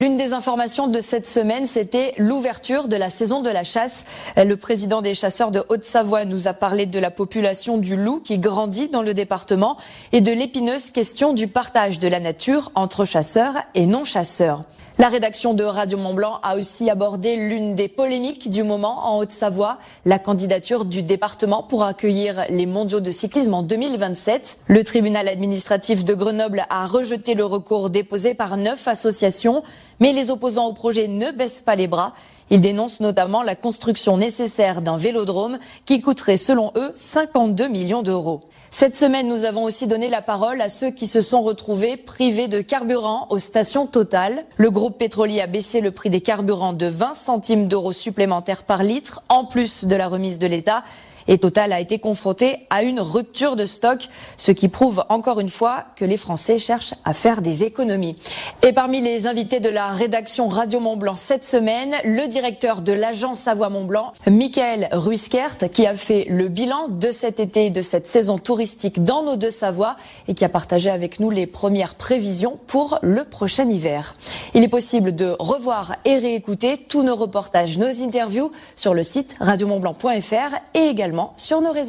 L'une des informations de cette semaine, c'était l'ouverture de la saison de la chasse. Le président des chasseurs de Haute-Savoie nous a parlé de la population du loup qui grandit dans le département et de l'épineuse question du partage de la nature entre chasseurs et non-chasseurs. La rédaction de Radio Mont Blanc a aussi abordé l'une des polémiques du moment en Haute-Savoie, la candidature du département pour accueillir les mondiaux de cyclisme en 2027. Le tribunal administratif de Grenoble a rejeté le recours déposé par neuf associations, mais les opposants au projet ne baissent pas les bras. Ils dénoncent notamment la construction nécessaire d'un vélodrome qui coûterait selon eux 52 millions d'euros. Cette semaine, nous avons aussi donné la parole à ceux qui se sont retrouvés privés de carburant aux stations Total. Le groupe pétrolier a baissé le prix des carburants de 20 centimes d'euros supplémentaires par litre, en plus de la remise de l'État. Et Total a été confronté à une rupture de stock, ce qui prouve encore une fois que les Français cherchent à faire des économies. Et parmi les invités de la rédaction Radio Mont Blanc cette semaine, le directeur de l'agence Savoie Mont Blanc, Michael Ruiskert, qui a fait le bilan de cet été et de cette saison touristique dans nos deux Savoies et qui a partagé avec nous les premières prévisions pour le prochain hiver. Il est possible de revoir et réécouter tous nos reportages, nos interviews sur le site radiomontblanc.fr et sur nos réseaux.